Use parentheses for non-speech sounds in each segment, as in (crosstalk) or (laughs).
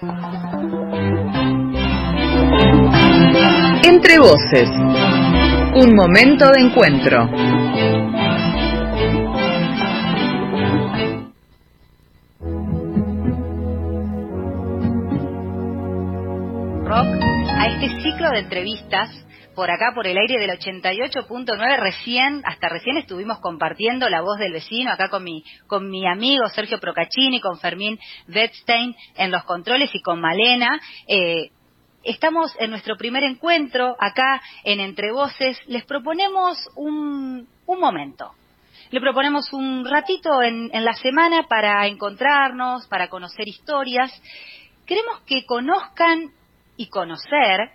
Entre voces, un momento de encuentro. Rock a este ciclo de entrevistas por acá por el aire del 88.9 recién hasta recién estuvimos compartiendo la voz del vecino acá con mi con mi amigo Sergio Procaccini con Fermín Wettstein en los controles y con Malena. Eh, estamos en nuestro primer encuentro acá en Entre Voces. Les proponemos un, un momento. Le proponemos un ratito en, en la semana para encontrarnos, para conocer historias. Queremos que conozcan y conocer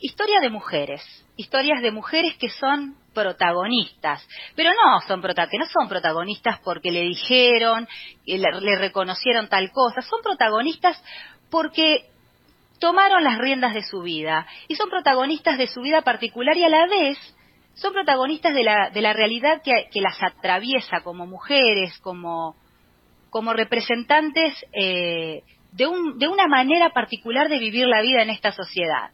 historia de mujeres, historias de mujeres que son protagonistas, pero no son que no son protagonistas porque le dijeron, le, reconocieron tal cosa, son protagonistas porque tomaron las riendas de su vida. Y son protagonistas de su vida particular y a la vez son protagonistas de la, de la realidad que, que las atraviesa como mujeres, como, como representantes eh, de, un, de una manera particular de vivir la vida en esta sociedad.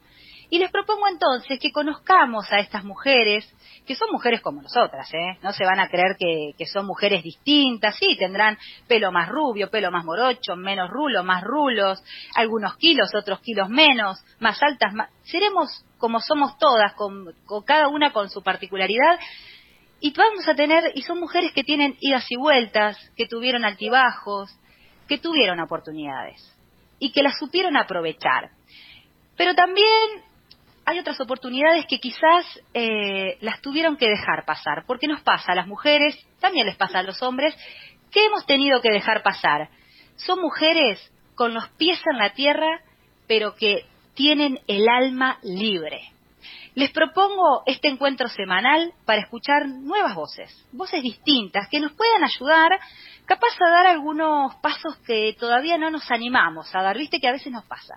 Y les propongo entonces que conozcamos a estas mujeres, que son mujeres como nosotras, ¿eh? No se van a creer que, son mujeres distintas, sí, tendrán pelo más rubio, pelo más morocho, menos rulo, más rulos, algunos kilos, otros kilos menos, más altas, más... seremos como somos todas, con, cada una con su particularidad, y vamos a tener, y son mujeres que tienen idas y vueltas, que tuvieron altibajos, que tuvieron oportunidades, y que las supieron aprovechar. Pero también otras oportunidades que quizás eh, las tuvieron que dejar pasar, porque nos pasa a las mujeres, también les pasa a los hombres, que hemos tenido que dejar pasar. Son mujeres con los pies en la tierra, pero que tienen el alma libre. Les propongo este encuentro semanal para escuchar nuevas voces, voces distintas, que nos puedan ayudar capaz a dar algunos pasos que todavía no nos animamos a dar, viste que a veces nos pasa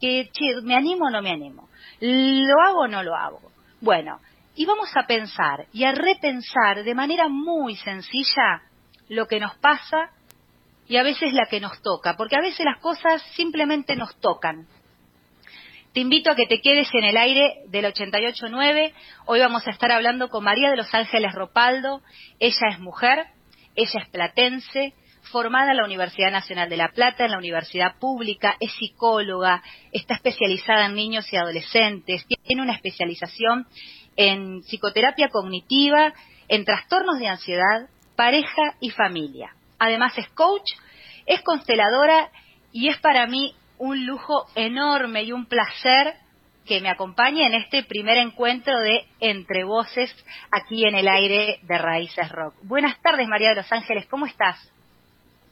que, che, ¿me animo o no me animo? ¿Lo hago o no lo hago? Bueno, y vamos a pensar y a repensar de manera muy sencilla lo que nos pasa y a veces la que nos toca, porque a veces las cosas simplemente nos tocan. Te invito a que te quedes en el aire del 88.9. Hoy vamos a estar hablando con María de los Ángeles Ropaldo. Ella es mujer, ella es platense, formada en la Universidad Nacional de La Plata, en la Universidad Pública, es psicóloga, está especializada en niños y adolescentes, tiene una especialización en psicoterapia cognitiva, en trastornos de ansiedad, pareja y familia. Además es coach, es consteladora y es para mí un lujo enorme y un placer que me acompañe en este primer encuentro de Entre Voces aquí en el aire de Raíces Rock. Buenas tardes, María de los Ángeles, ¿cómo estás?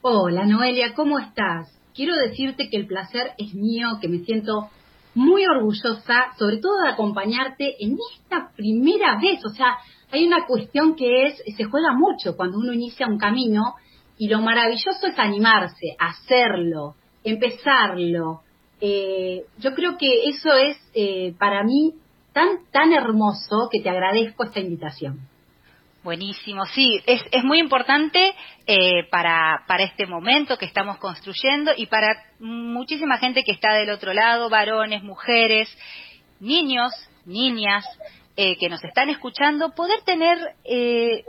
Hola Noelia, ¿cómo estás? Quiero decirte que el placer es mío, que me siento muy orgullosa, sobre todo de acompañarte en esta primera vez. O sea, hay una cuestión que es, se juega mucho cuando uno inicia un camino y lo maravilloso es animarse, hacerlo, empezarlo. Eh, yo creo que eso es eh, para mí tan, tan hermoso que te agradezco esta invitación. Buenísimo, sí, es, muy importante eh, para, para este momento que estamos construyendo y para muchísima gente que está del otro lado, varones, mujeres, niños, niñas, eh, que nos están escuchando, poder tener eh,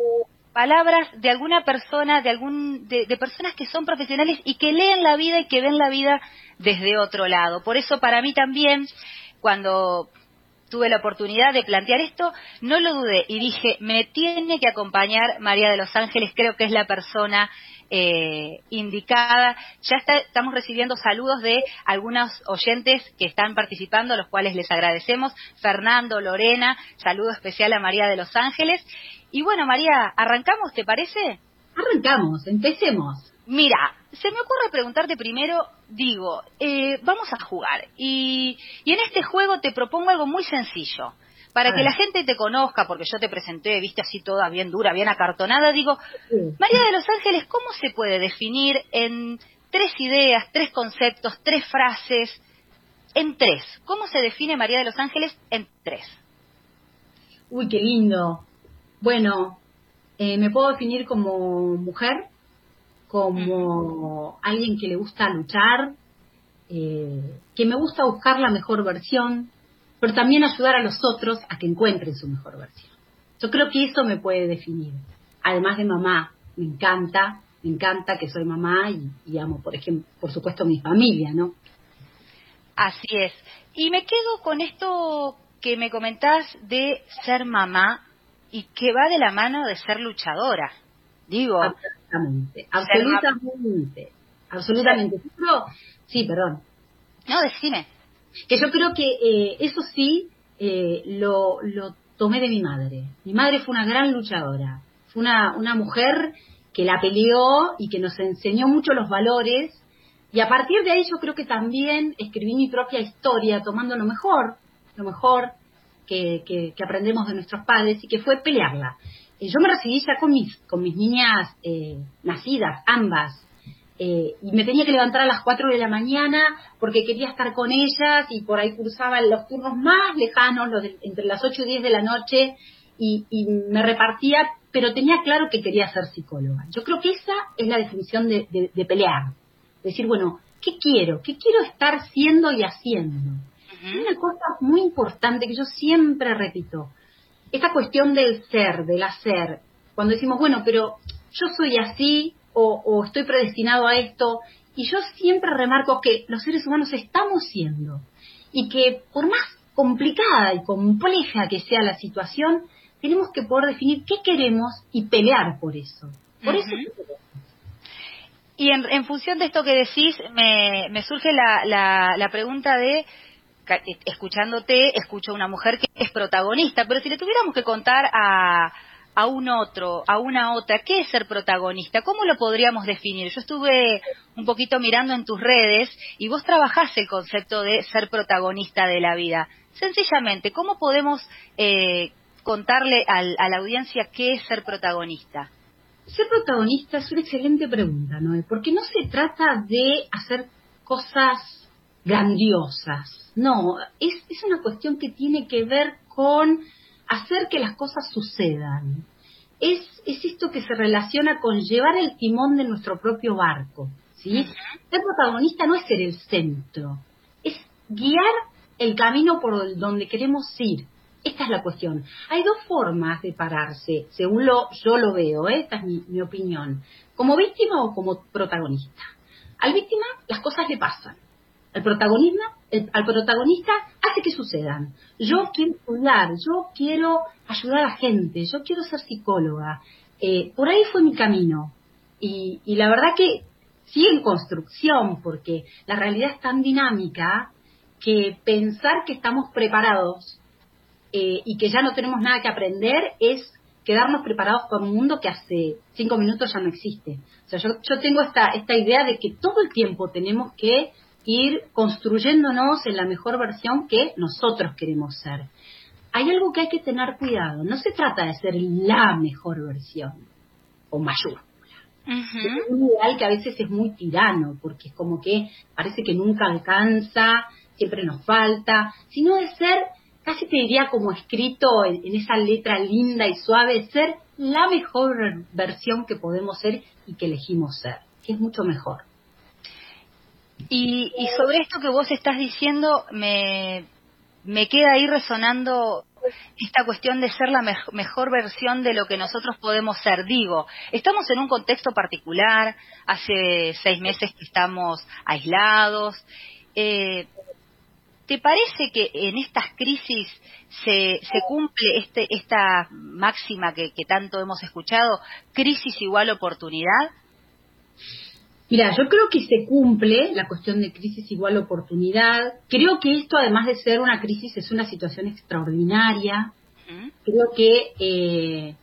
palabras de alguna persona, de, algún, de personas que son profesionales y que leen la vida y que ven la vida desde otro lado. Por eso para mí también, cuando tuve la oportunidad de plantear esto, no lo dudé y dije, me tiene que acompañar María de los Ángeles, creo que es la persona eh, indicada. Ya está, estamos recibiendo saludos de algunos oyentes que están participando, a los cuales les agradecemos. Fernando, Lorena, saludo especial a María de los Ángeles. Y bueno, María, ¿arrancamos, te parece? Arrancamos, empecemos. Mira, se me ocurre preguntarte primero, digo, eh, vamos a jugar. Y, y, en este juego te propongo algo muy sencillo. Para que la gente te conozca, porque yo te presenté, viste así toda bien dura, bien acartonada, digo, sí. María de los Ángeles, ¿cómo se puede definir en tres ideas, tres conceptos, tres frases, en tres? ¿Cómo se define María de los Ángeles en tres? Uy, qué lindo. Bueno, eh, me puedo definir como mujer, como alguien que le gusta luchar, eh, que me gusta buscar la mejor versión, pero también ayudar a los otros a que encuentren su mejor versión. Yo creo que eso me puede definir. Además de mamá, me encanta, me encanta que soy mamá y, amo, por ejemplo, por supuesto, mi familia, ¿no? Así es. Y me quedo con esto que me comentás de ser mamá y que va de la mano de ser luchadora. Digo. Absolutamente, absolutamente, absolutamente. sí, perdón. No, decime. Que yo creo que eh, eso sí eh, lo, lo tomé de mi madre. Mi madre fue una gran luchadora. Fue una, una mujer que la peleó y que nos enseñó mucho los valores. Y a partir de ahí yo creo que también escribí mi propia historia, tomando lo mejor, lo mejor que, que, aprendemos de nuestros padres y que fue pelearla. Eh, yo me recibí ya con mis, con mis niñas eh, nacidas, ambas, eh, y me tenía que levantar a las 4 de la mañana porque quería estar con ellas y por ahí cursaba los turnos más lejanos, los entre las 8 y 10 de la noche, y, me repartía, pero tenía claro que quería ser psicóloga. Yo creo que esa es la definición de, pelear. Decir, bueno, ¿qué quiero? ¿Qué quiero estar siendo y haciendo? Una cosa muy importante que yo siempre repito, esta cuestión del ser, del hacer, cuando decimos, bueno, pero yo soy así, o, estoy predestinado a esto. Y yo siempre remarco que los seres humanos estamos siendo y que por más complicada y compleja que sea la situación, tenemos que poder definir qué queremos y pelear por eso. Por eso y en, función de esto que decís, me, me surge la, la, la, pregunta de, escuchándote, escucho a una mujer que es protagonista, pero si le tuviéramos que contar a, a un otro, a una otra, ¿qué es ser protagonista? ¿Cómo lo podríamos definir? Yo estuve un poquito mirando en tus redes y vos trabajás el concepto de ser protagonista de la vida. Sencillamente, ¿cómo podemos eh, contarle a la audiencia qué es ser protagonista? Ser protagonista es una excelente pregunta, ¿no? Porque no se trata de hacer cosas grandiosas, no, es, es una cuestión que tiene que ver con hacer que las cosas sucedan. Es, es esto que se relaciona con llevar el timón de nuestro propio barco. ¿sí? Ser protagonista no es ser el centro, es guiar el camino por donde queremos ir. Esta es la cuestión. Hay dos formas de pararse, según lo, yo lo veo, ¿eh? esta es mi, mi opinión, como víctima o como protagonista. Al víctima las cosas le pasan. Al protagonismo al protagonista hace que sucedan. Yo quiero estudiar, yo quiero ayudar a la gente, yo quiero ser psicóloga. Eh, por ahí fue mi camino. Y, la verdad que sigue en construcción, porque la realidad es tan dinámica que pensar que estamos preparados eh, y que ya no tenemos nada que aprender es quedarnos preparados para un mundo que hace cinco minutos ya no existe. O sea, yo, yo tengo esta, esta idea de que todo el tiempo tenemos que ir construyéndonos en la mejor versión que nosotros queremos ser. Hay algo que hay que tener cuidado. No se trata de ser la mejor versión o mayúscula. Es un ideal que a veces es muy tirano, porque es como que parece que nunca alcanza, siempre nos falta, sino de ser, casi te diría como escrito en, en esa letra linda y suave, ser la mejor versión que podemos ser y que elegimos ser, que es mucho mejor. Y, sobre esto que vos estás diciendo, me, me queda ahí resonando esta cuestión de ser la mejor versión de lo que nosotros podemos ser. Digo, estamos en un contexto particular, hace seis meses que estamos aislados. Eh, ¿Te parece que en estas crisis se, cumple este, esta máxima que tanto hemos escuchado, crisis igual oportunidad? Mira, yo creo que se cumple la cuestión de crisis igual oportunidad. Creo que esto, además de ser una crisis, es una situación extraordinaria. Creo que eh,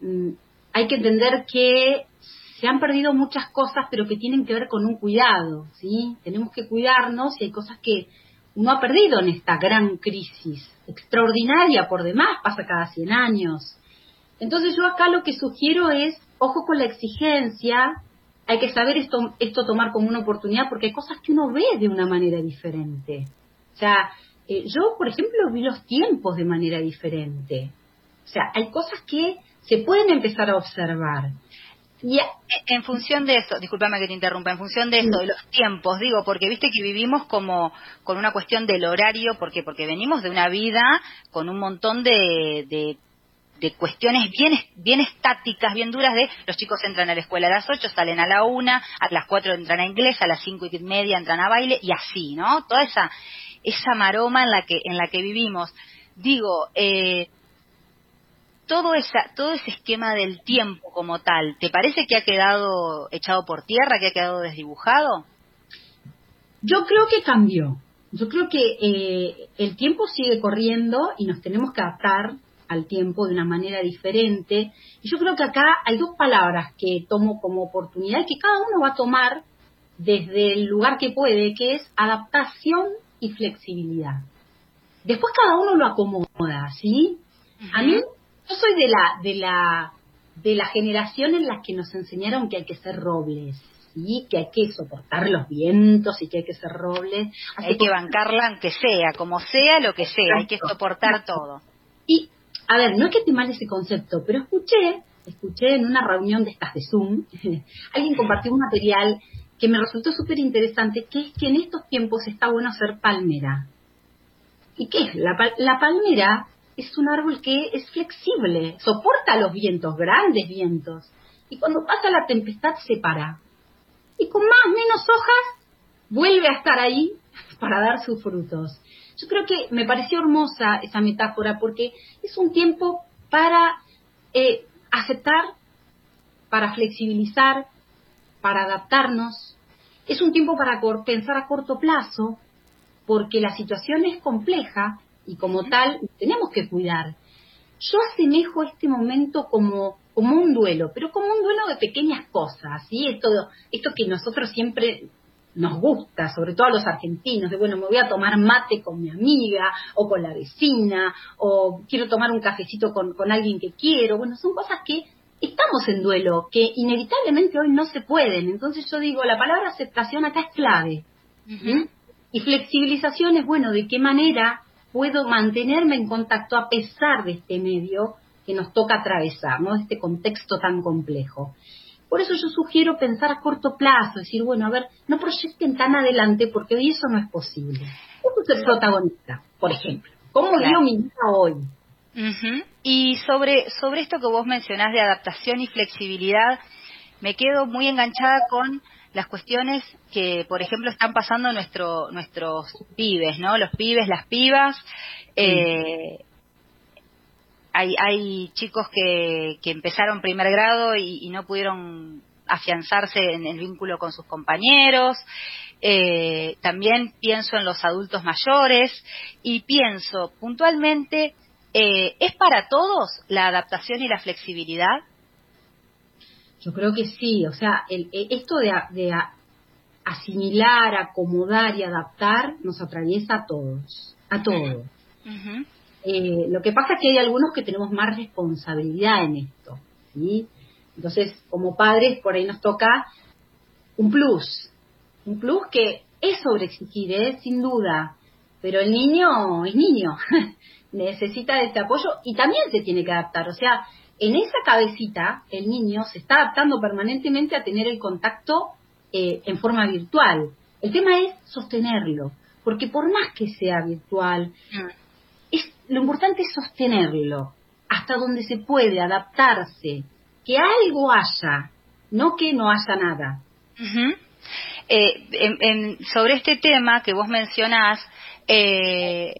mm, hay que entender que se han perdido muchas cosas, pero que tienen que ver con un cuidado, ¿sí? Tenemos que cuidarnos y hay cosas que uno ha perdido en esta gran crisis, extraordinaria por demás, pasa cada 100 años. Entonces yo acá lo que sugiero es, ojo con la exigencia, hay que saber esto, esto tomar como una oportunidad porque hay cosas que uno ve de una manera diferente. O sea, eh, yo, por ejemplo, vi los tiempos de manera diferente. O sea, hay cosas que se pueden empezar a observar. Y en función de eso, discúlpame que te interrumpa, en función de eso, de los tiempos, digo, porque viste que vivimos como con una cuestión del horario, porque porque venimos de una vida con un montón de, de, cuestiones bien, estáticas, bien duras de los chicos entran a la escuela a las 8, salen a la 1, a las 4 entran a inglés, a las cinco y media entran a baile y así, ¿no? Toda esa, esa maroma en la que, en la que vivimos. Digo, eh, todo, esa, todo ese esquema del tiempo como tal, ¿te parece que ha quedado echado por tierra, que ha quedado desdibujado? Yo creo que cambió. Yo creo que eh, el tiempo sigue corriendo y nos tenemos que adaptar al tiempo de una manera diferente. Y yo creo que acá hay dos palabras que tomo como oportunidad y que cada uno va a tomar desde el lugar que puede, que es adaptación y flexibilidad. Después cada uno lo acomoda, ¿sí? A mí yo soy de la, de la, de la generación en la que nos enseñaron que hay que ser robles, ¿sí? que hay que soportar los vientos y que hay que ser robles. hay que bancarla aunque sea, como sea, lo que sea, hay que soportar todo. Y, a ver, no es que te mal ese concepto, pero escuché, escuché en una reunión de estas de Zoom, (laughs) alguien compartió un material que me resultó súper interesante, que es que en estos tiempos está bueno ser palmera. ¿Y qué es? La, la palmera es un árbol que es flexible, soporta los vientos, grandes vientos. Y cuando pasa la tempestad se para. Y con más o menos hojas vuelve a estar ahí (laughs) para dar sus frutos. Yo creo que me pareció hermosa esa metáfora porque es un tiempo para eh, aceptar, para flexibilizar, para adaptarnos. Es un tiempo para pensar a corto plazo porque la situación es compleja y como tal tenemos que cuidar. Yo asemejo este momento como, como un duelo, pero como un duelo de pequeñas cosas, ¿sí? Esto, esto que nosotros siempre nos gusta, sobre todo a los argentinos, de bueno, me voy a tomar mate con mi amiga o con la vecina, o quiero tomar un cafecito con, con alguien que quiero. Bueno, son cosas que estamos en duelo, que inevitablemente hoy no se pueden. Entonces yo digo, la palabra aceptación acá es clave. Y flexibilización es, bueno, de qué manera puedo mantenerme en contacto a pesar de este medio que nos toca atravesar, ¿no? Este contexto tan complejo. Por eso yo sugiero pensar a corto plazo, decir, bueno, a ver, no proyecten tan adelante porque hoy eso no es posible. ¿Cómo ser protagonista, por ejemplo? ¿Cómo claro. mi vida hoy? Y sobre, sobre esto que vos mencionás de adaptación y flexibilidad, me quedo muy enganchada con las cuestiones que, por ejemplo, están pasando nuestro, nuestros pibes, ¿no? Los pibes, las pibas. Eh, hay, hay chicos que, que empezaron primer grado y, no pudieron afianzarse en el vínculo con sus compañeros. Eh, también pienso en los adultos mayores y pienso puntualmente, eh, ¿es para todos la adaptación y la flexibilidad? Yo creo que sí, o sea, el, esto de, de asimilar, acomodar y adaptar nos atraviesa a todos, a todos. Eh, lo que pasa es que hay algunos que tenemos más responsabilidad en esto, ¿sí? Entonces, como padres, por ahí nos toca un plus, un plus que es sobre exigir, ¿eh? sin duda, pero el niño es niño, (laughs) necesita este apoyo y también se tiene que adaptar, o sea, en esa cabecita el niño se está adaptando permanentemente a tener el contacto eh, en forma virtual. El tema es sostenerlo, porque por más que sea virtual, mm. Lo importante es sostenerlo hasta donde se puede adaptarse, que algo haya, no que no haya nada. Eh, sobre este tema que vos mencionás, eh,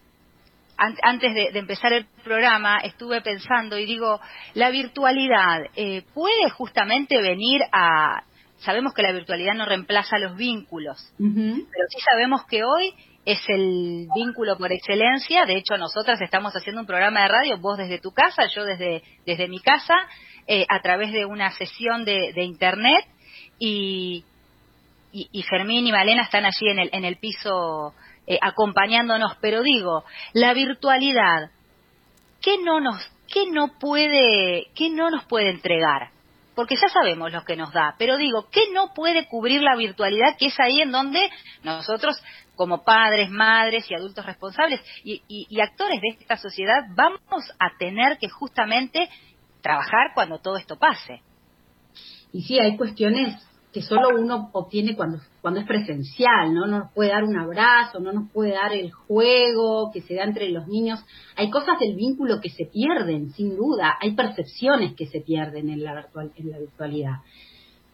antes de, empezar el programa estuve pensando y digo, la virtualidad eh, puede justamente venir a... Sabemos que la virtualidad no reemplaza los vínculos, pero sí sabemos que hoy es el vínculo por excelencia. De hecho, nosotras estamos haciendo un programa de radio, vos desde tu casa, yo desde, desde mi casa, eh, a través de una sesión de, Internet y, y, Fermín y Malena están allí en el, en el piso eh, acompañándonos, pero digo, la virtualidad, ¿qué no nos, qué no puede, qué no nos puede entregar? Porque ya sabemos lo que nos da, pero digo, ¿qué no puede cubrir la virtualidad? Que es ahí en donde nosotros, como padres, madres y adultos responsables y, y actores de esta sociedad, vamos a tener que justamente trabajar cuando todo esto pase. y sí, hay cuestiones que solo uno obtiene cuando, cuando es presencial, ¿no? No nos puede dar un abrazo, no nos puede dar el juego que se da entre los niños. Hay cosas del vínculo que se pierden, sin duda. Hay percepciones que se pierden en la, en la virtualidad.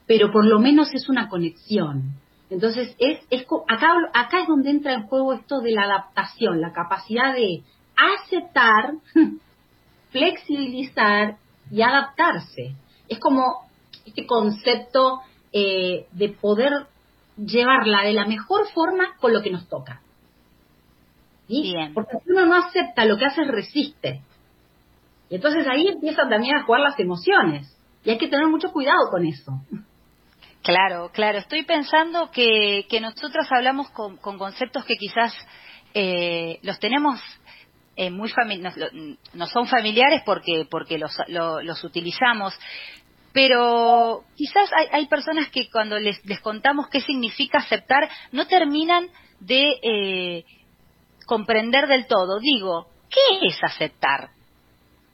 Pero por lo menos es una conexión. Entonces, es, es, acá, acá es donde entra en juego esto de la adaptación, la capacidad de aceptar, (laughs) flexibilizar y adaptarse. Es como este concepto eh, de poder llevarla de la mejor forma con lo que nos toca. Porque si uno no acepta, lo que hace es resiste. Y entonces ahí empiezan también a jugar las emociones. Y hay que tener mucho cuidado con eso. Claro, claro. Estoy pensando que, que nosotros hablamos con, conceptos que quizás eh, los tenemos eh, muy no, son familiares porque porque los, utilizamos pero quizás hay, personas que cuando les, les, contamos qué significa aceptar, no terminan de eh, comprender del todo. Digo, ¿qué es aceptar?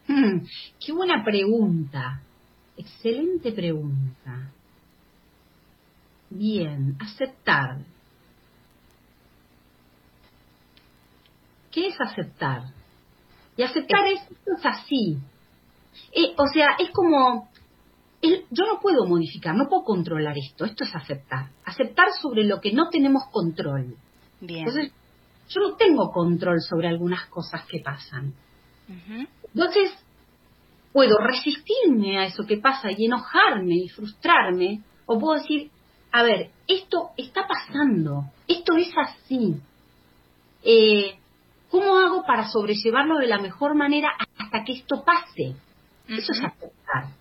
Hmm, qué buena pregunta. Excelente pregunta. Bien, aceptar. ¿Qué es aceptar? Y aceptar es, es así. Eh, o sea, es como yo no puedo modificar, no puedo controlar esto, esto es aceptar, aceptar sobre lo que no tenemos control. Bien. Entonces, yo no tengo control sobre algunas cosas que pasan. Entonces, puedo resistirme a eso que pasa y enojarme y frustrarme, o puedo decir, a ver, esto está pasando, esto es así. Eh, ¿Cómo hago para sobrellevarlo de la mejor manera hasta que esto pase? Eso es aceptar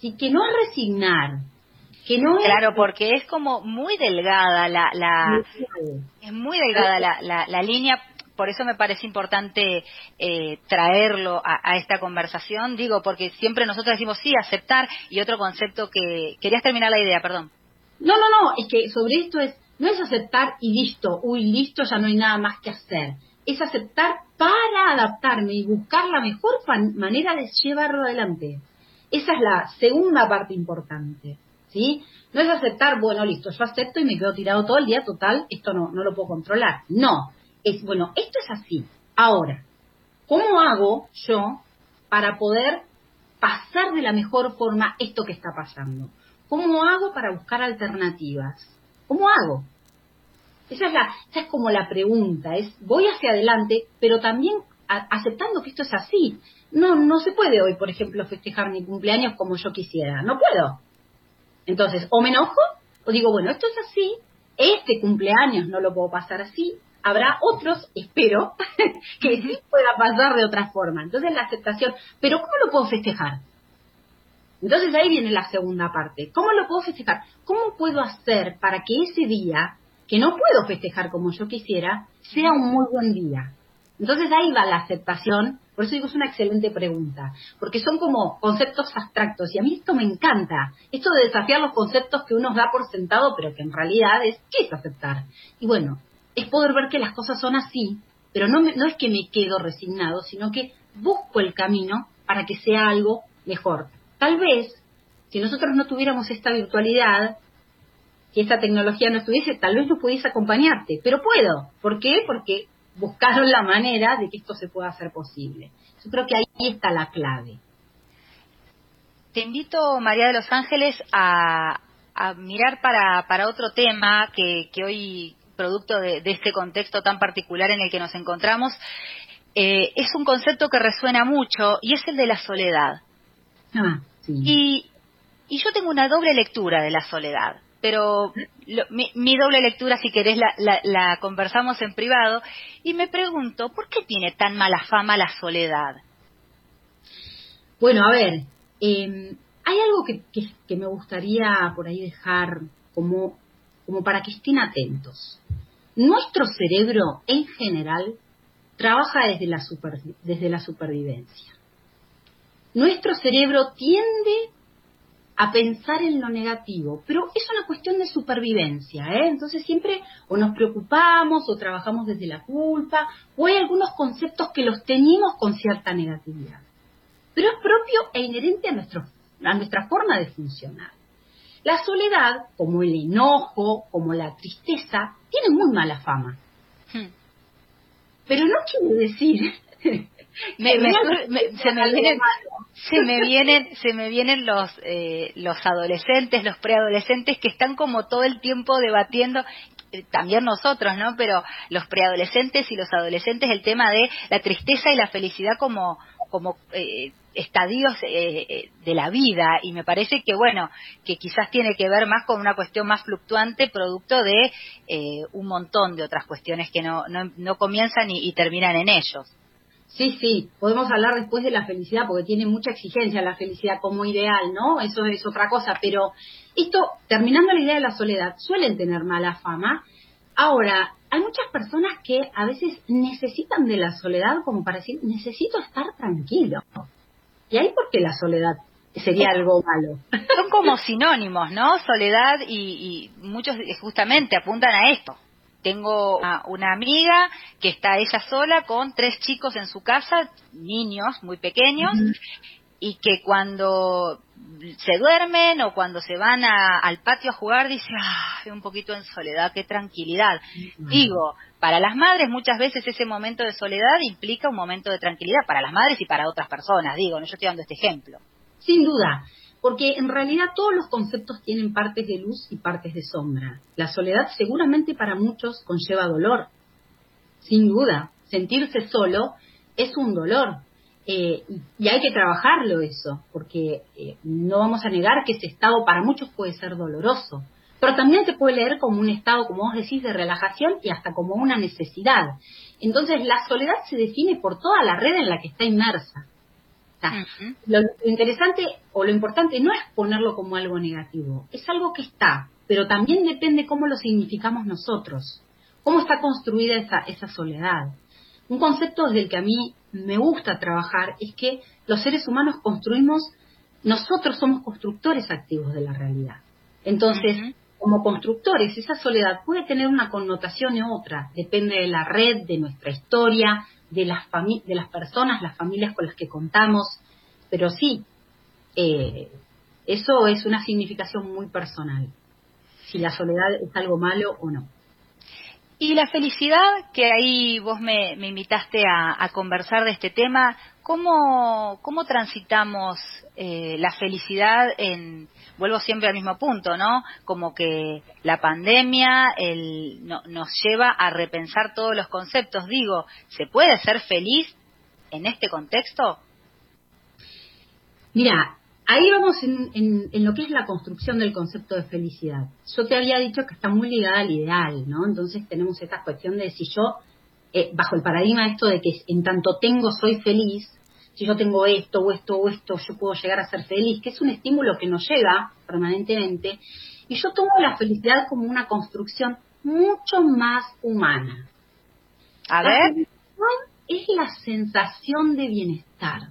sí, que no es resignar, que no Claro, porque es como muy delgada la... la es muy delgada la, la, línea por eso me parece importante eh, traerlo a, esta conversación, digo, porque siempre nosotros decimos sí, aceptar, y otro concepto que... Querías terminar la idea, perdón. No, no, no, es que sobre esto es, no es aceptar y listo, uy, listo, ya no hay nada más que hacer. Es aceptar para adaptarme y buscar la mejor manera de llevarlo adelante. Esa es la segunda parte importante, ¿sí? No es aceptar, bueno, listo, yo acepto y me quedo tirado todo el día, total, esto no, no lo puedo controlar. No, es, bueno, esto es así. Ahora, ¿cómo hago yo para poder pasar de la mejor forma esto que está pasando? ¿Cómo hago para buscar alternativas? ¿Cómo hago? Esa es, la, esa es como la pregunta, es voy hacia adelante, pero también aceptando que esto es así. No, no se puede hoy, por ejemplo, festejar mi cumpleaños como yo quisiera. No puedo. Entonces, o me enojo, o digo, bueno, esto es así, este cumpleaños no lo puedo pasar así, habrá otros, espero, (laughs) que sí pueda pasar de otra forma. Entonces, la aceptación, pero ¿cómo lo puedo festejar? Entonces ahí viene la segunda parte. ¿Cómo lo puedo festejar? ¿Cómo puedo hacer para que ese día, que no puedo festejar como yo quisiera, sea un muy buen día? Entonces ahí va la aceptación, por eso digo es una excelente pregunta, porque son como conceptos abstractos y a mí esto me encanta, esto de desafiar los conceptos que uno da por sentado, pero que en realidad es, ¿qué es aceptar? Y bueno, es poder ver que las cosas son así, pero no, no es que me quedo resignado, sino que busco el camino para que sea algo mejor. Tal vez, si nosotros no tuviéramos esta virtualidad, si esta tecnología no estuviese, tal vez no pudiese acompañarte, pero puedo. ¿Por qué? Porque buscaron la manera de que esto se pueda hacer posible. Yo creo que ahí está la clave. Te invito, María de los Ángeles, a, mirar para, para, otro tema que, hoy, producto de, este contexto tan particular en el que nos encontramos, eh, es un concepto que resuena mucho y es el de la soledad. Ah. Y, y yo tengo una doble lectura de la soledad pero mi, doble lectura, si querés, la, conversamos en privado, y me pregunto, ¿por qué tiene tan mala fama la soledad? Bueno, a ver, em, hay algo que, que, me gustaría por ahí dejar como, como para que estén atentos. Nuestro cerebro, en general, trabaja desde la, desde la supervivencia. Nuestro cerebro tiende a pensar en lo negativo, pero es una cuestión de supervivencia, ¿eh? Entonces siempre o nos preocupamos o trabajamos desde la culpa, o hay algunos conceptos que los tenemos con cierta negatividad. Pero es propio e inherente a, nuestro, a nuestra forma de funcionar. La soledad, como el enojo, como la tristeza, tiene muy mala fama. Hmm. Pero no quiere decir (laughs) me, se, me se me vienen se me vienen los eh, los adolescentes los preadolescentes que están como todo el tiempo debatiendo eh, también nosotros, ¿no? Pero los preadolescentes y los adolescentes, el tema de la tristeza y la felicidad como, eh, estadios eh, de la vida. Y me parece que, bueno, que quizás tiene que ver más con una cuestión más fluctuante, producto de un montón de otras cuestiones que no, no, comienzan y terminan en ellos. Sí, sí, podemos hablar después de la felicidad porque tiene mucha exigencia la felicidad como ideal, ¿no? Eso es otra cosa, pero esto, terminando la idea de la soledad, suelen tener mala fama. Ahora, hay muchas personas que a veces necesitan de la soledad como para decir, necesito estar tranquilo. Y ahí porque la soledad sería algo malo. Son como sinónimos, ¿no? Soledad y, y muchos justamente apuntan a esto tengo una, amiga que está ella sola con tres chicos en su casa, niños muy pequeños, y que cuando se duermen o cuando se van al patio a jugar dice, ah, un poquito en soledad, qué tranquilidad. Digo, para las madres muchas veces ese momento de soledad implica un momento de tranquilidad para las madres y para otras personas, digo, no yo estoy dando este ejemplo. Sin duda, porque en realidad todos los conceptos tienen partes de luz y partes de sombra. La soledad seguramente para muchos conlleva dolor, sin duda. Sentirse solo es un dolor eh, y, hay que trabajarlo eso, porque eh, no vamos a negar que ese estado para muchos puede ser doloroso, pero también se puede leer como un estado, como vos decís, de relajación y hasta como una necesidad. Entonces la soledad se define por toda la red en la que está inmersa lo, interesante o lo importante no es ponerlo como algo negativo, es algo que está, pero también depende cómo lo significamos nosotros, cómo está construida esa, esa soledad. Un concepto desde el que a mí me gusta trabajar es que los seres humanos construimos, nosotros somos constructores activos de la realidad. Entonces, como constructores, esa soledad puede tener una connotación u otra, depende de la red, de nuestra historia, de las, de las personas, las familias con las que contamos, pero sí, eh, eso es una significación muy personal, si la soledad es algo malo o no. Y la felicidad, que ahí vos me, invitaste a, conversar de este tema, ¿cómo, cómo transitamos eh, la felicidad en, vuelvo siempre al mismo punto, ¿no? Como que la pandemia el, nos lleva a repensar todos los conceptos. Digo, ¿se puede ser feliz en este contexto? Mira, ahí vamos en, lo que es la construcción del concepto de felicidad. Yo te había dicho que está muy ligada al ideal, ¿no? Entonces tenemos esta cuestión de si yo, eh, bajo el paradigma esto de que en tanto tengo soy feliz, si yo tengo esto o esto o esto, yo puedo llegar a ser feliz, que es un estímulo que nos llega permanentemente, y yo tomo la felicidad como una construcción mucho más humana. A ver. es la sensación de bienestar.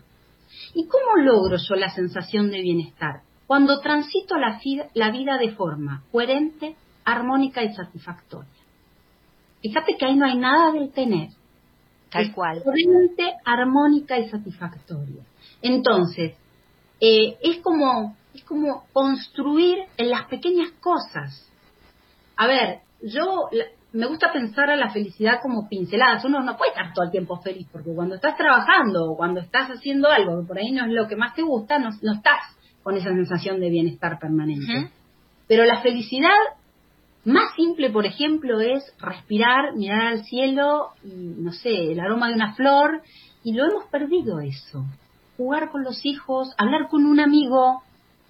¿Y cómo logro yo la sensación de bienestar? Cuando transito la, la vida de forma coherente, armónica y satisfactoria. Fíjate que ahí no hay nada del tener, Tal cual. armónica y satisfactoria. Entonces, eh, es como es como construir en las pequeñas cosas. A ver, yo me gusta pensar a la felicidad como pinceladas. Uno no puede estar todo el tiempo feliz, porque cuando estás trabajando o cuando estás haciendo algo que por ahí no es lo que más te gusta, no, estás con esa sensación de bienestar permanente. Pero la felicidad más simple, por ejemplo, es respirar, mirar al cielo, y, no sé, el aroma de una flor, y lo hemos perdido eso. Jugar con los hijos, hablar con un amigo,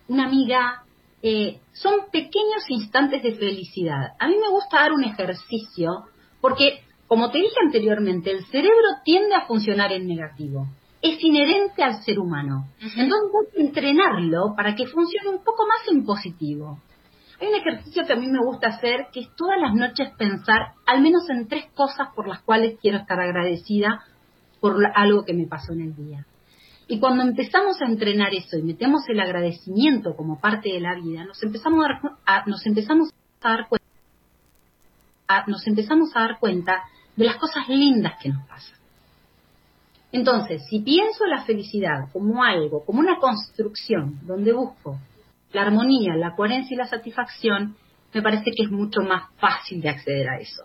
una amiga, eh, son pequeños instantes de felicidad. A mí me gusta dar un ejercicio porque, como te dije anteriormente, el cerebro tiende a funcionar en negativo. Es inherente al ser humano. Entonces hay que entrenarlo para que funcione un poco más en positivo. Hay un ejercicio que a mí me gusta hacer, que es todas las noches pensar al menos en tres cosas por las cuales quiero estar agradecida por algo que me pasó en el día. Y cuando empezamos a entrenar eso y metemos el agradecimiento como parte de la vida, nos empezamos a, nos empezamos a dar cuenta, nos empezamos a dar cuenta de las cosas lindas que nos pasan. Entonces, si pienso la felicidad como algo, como una construcción donde busco la armonía, la coherencia y la satisfacción, me parece que es mucho más fácil de acceder a eso.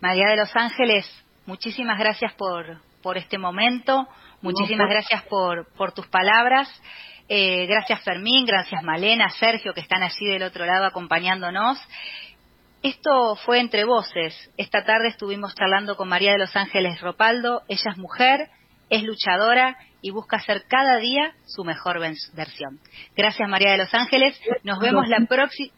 María de los Ángeles, muchísimas gracias por, por este momento, muchísimas gracias por, por tus palabras. Eh, gracias Fermín, gracias Malena, Sergio, que están allí del otro lado acompañándonos. Esto fue entre voces. Esta tarde estuvimos charlando con María de los Ángeles Ropaldo. Ella es mujer, es luchadora y busca ser cada día su mejor versión. Gracias María de los Ángeles. Nos vemos la próxima.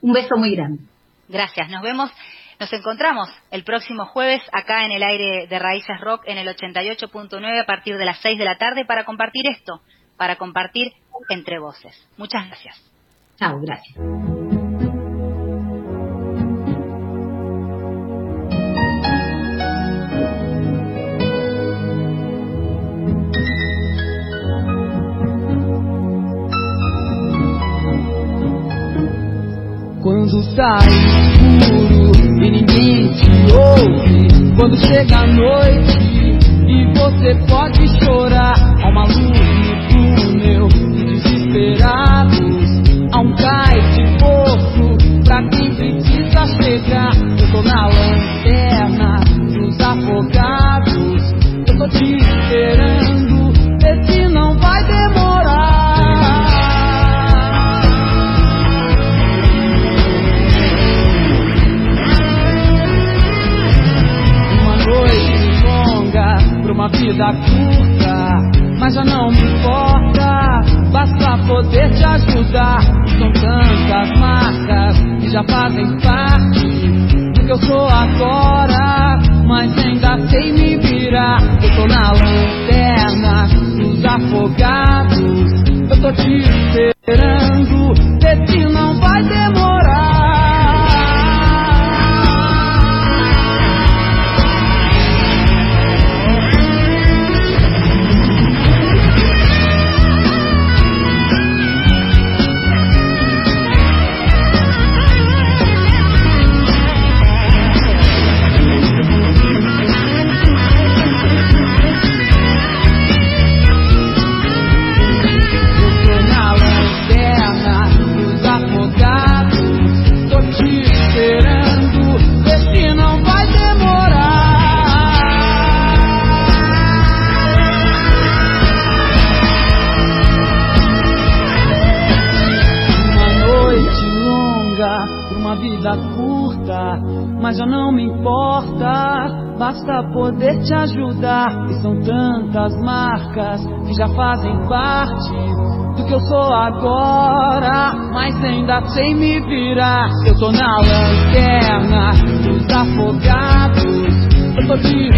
Un beso muy grande. Gracias. Nos vemos. Nos encontramos el próximo jueves acá en el aire de Raíces Rock en el 88.9 a partir de las 6 de la tarde para compartir esto, para compartir entre voces. Muchas gracias. Chao, gracias. Quando tá escuro e ninguém te ouve. Quando chega a noite e você pode chorar. Há uma luz no túnel e desesperados. Há um cais de poço pra quem precisa chegar. Eu tô na lanterna agora. Mas ainda sei me virar. Eu tô na lanterna dos afogados. Eu tô te